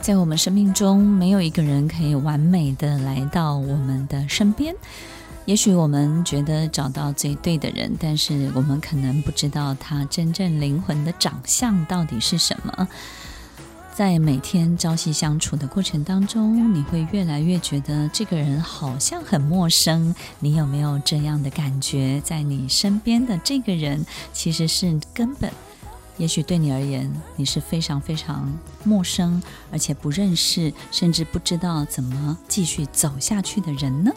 在我们生命中，没有一个人可以完美的来到我们的身边。也许我们觉得找到最对的人，但是我们可能不知道他真正灵魂的长相到底是什么。在每天朝夕相处的过程当中，你会越来越觉得这个人好像很陌生。你有没有这样的感觉？在你身边的这个人，其实是根本。也许对你而言，你是非常非常陌生，而且不认识，甚至不知道怎么继续走下去的人呢？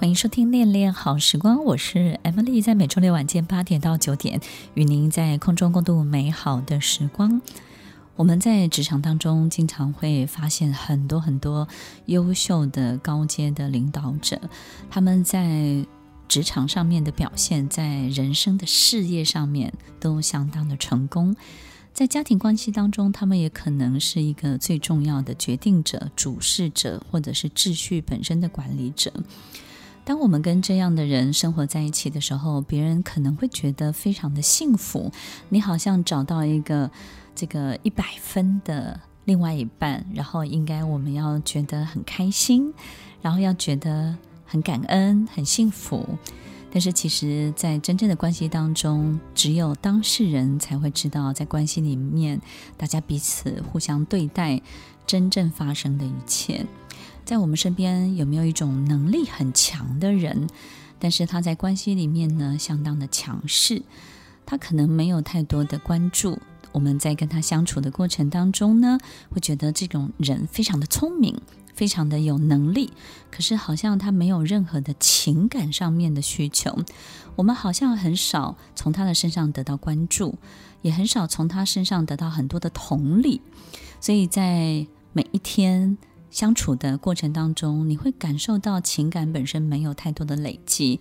欢迎收听《恋恋好时光》，我是 Emily，在每周六晚间八点到九点，与您在空中共度美好的时光。我们在职场当中经常会发现很多很多优秀的高阶的领导者，他们在职场上面的表现，在人生的事业上面都相当的成功。在家庭关系当中，他们也可能是一个最重要的决定者、主事者，或者是秩序本身的管理者。当我们跟这样的人生活在一起的时候，别人可能会觉得非常的幸福，你好像找到一个。这个一百分的另外一半，然后应该我们要觉得很开心，然后要觉得很感恩、很幸福。但是其实，在真正的关系当中，只有当事人才会知道，在关系里面，大家彼此互相对待，真正发生的一切。在我们身边有没有一种能很强的人？但是他在关系里面呢，相当的强势，他可能没有太多的关注。我们在跟他相处的过程当中呢，会觉得这种人非常的聪明，非常的有能力，可是好像他没有任何的情感上面的需求。我们好像很少从他的身上得到关注，也很少从他身上得到很多的同理。所以在每一天相处的过程当中，你会感受到情感本身没有太多的累积。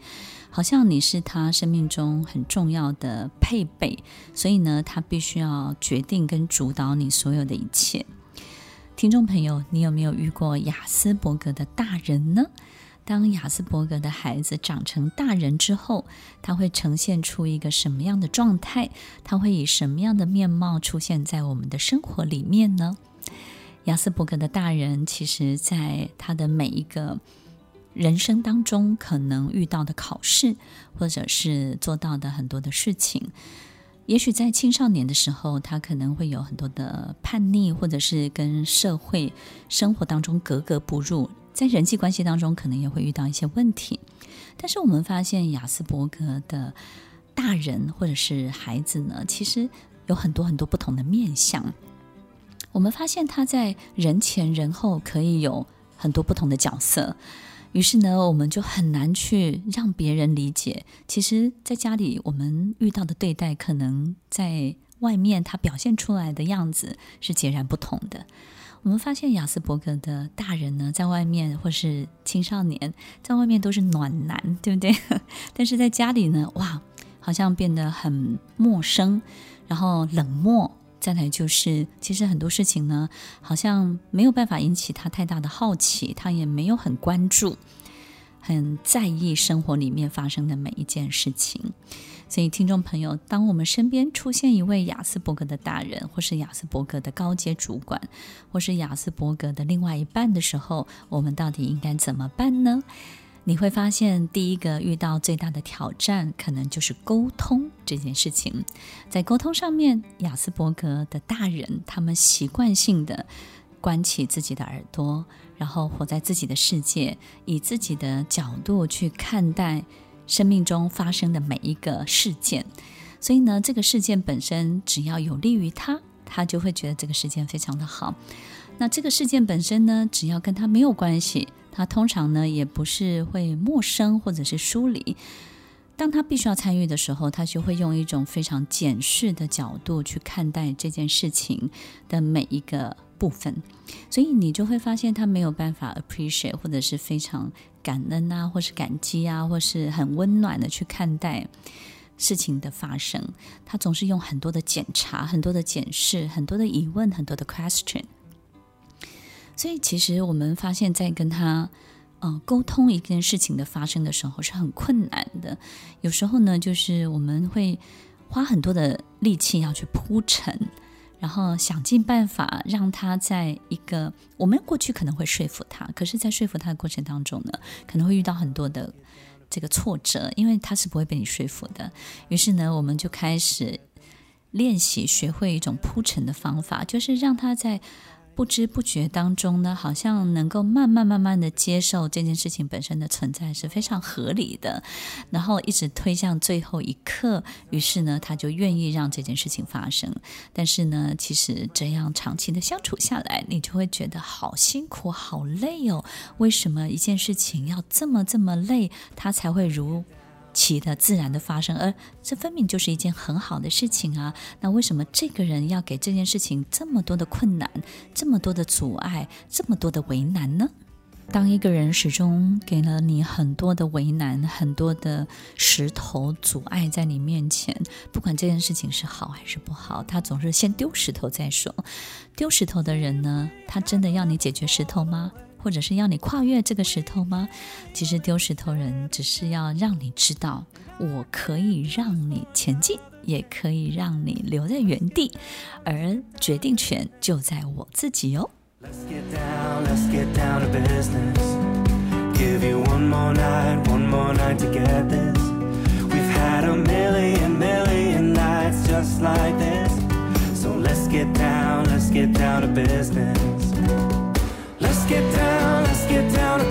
好像你是他生命中很重要的配备，所以呢，他必须要决定跟主导你所有的一切。听众朋友，你有没有遇过亚斯伯格的大人呢？当亚斯伯格的孩子长成大人之后，他会呈现出一个什么样的状态？他会以什么样的面貌出现在我们的生活里面呢？亚斯伯格的大人，其实在他的每一个。人生当中可能遇到的考试，或者是做到的很多的事情，也许在青少年的时候，他可能会有很多的叛逆，或者是跟社会生活当中格格不入，在人际关系当中可能也会遇到一些问题。但是我们发现亚斯伯格的大人或者是孩子呢，其实有很多很多不同的面相。我们发现他在人前人后可以有很多不同的角色。于是呢，我们就很难去让别人理解。其实，在家里我们遇到的对待，可能在外面他表现出来的样子是截然不同的。我们发现亚斯伯格的大人呢，在外面或是青少年，在外面都是暖男，对不对？但是在家里呢，哇，好像变得很陌生，然后冷漠。再来就是，其实很多事情呢，好像没有办法引起他太大的好奇，他也没有很关注、很在意生活里面发生的每一件事情。所以，听众朋友，当我们身边出现一位亚斯伯格的大人，或是亚斯伯格的高阶主管，或是亚斯伯格的另外一半的时候，我们到底应该怎么办呢？你会发现，第一个遇到最大的挑战，可能就是沟通这件事情。在沟通上面，亚斯伯格的大人，他们习惯性的关起自己的耳朵，然后活在自己的世界，以自己的角度去看待生命中发生的每一个事件。所以呢，这个事件本身只要有利于他，他就会觉得这个事件非常的好。那这个事件本身呢，只要跟他没有关系。他通常呢，也不是会陌生或者是疏离。当他必须要参与的时候，他就会用一种非常检视的角度去看待这件事情的每一个部分，所以你就会发现他没有办法 appreciate 或者是非常感恩啊，或是感激啊，或是很温暖的去看待事情的发生。他总是用很多的检查、很多的检视、很多的疑问、很多的 question。所以其实我们发现，在跟他。嗯，沟通一件事情的发生的时候是很困难的。有时候呢，就是我们会花很多的力气要去铺陈，然后想尽办法让他在一个我们过去可能会说服他，可是，在说服他的过程当中呢，可能会遇到很多的这个挫折，因为他是不会被你说服的。于是呢，我们就开始练习学会一种铺陈的方法，就是让他在。不知不觉当中呢，好像能够慢慢慢慢的接受这件事情本身的存在是非常合理的，然后一直推向最后一刻，于是呢，他就愿意让这件事情发生。但是呢，其实这样长期的相处下来，你就会觉得好辛苦、好累哦。为什么一件事情要这么这么累，他才会如其的自然的发生，而这分明就是一件很好的事情啊！那为什么这个人要给这件事情这么多的困难、这么多的阻碍、这么多的为难呢？当一个人始终给了你很多的为难、很多的石头阻碍在你面前，不管这件事情是好还是不好，他总是先丢石头再说。丢石头的人呢，他真的要你解决石头吗？或者是要你跨越这个石头吗？其实丢石头人只是要让你知道，我可以让你前进，也可以让你留在原地，而决定权就在我自己哦。Let's get down, let's get down to business. Give you one more night, one more night to get this. We've had a million, million nights just like this. So let's get down, let's get down to business. Let's get down, down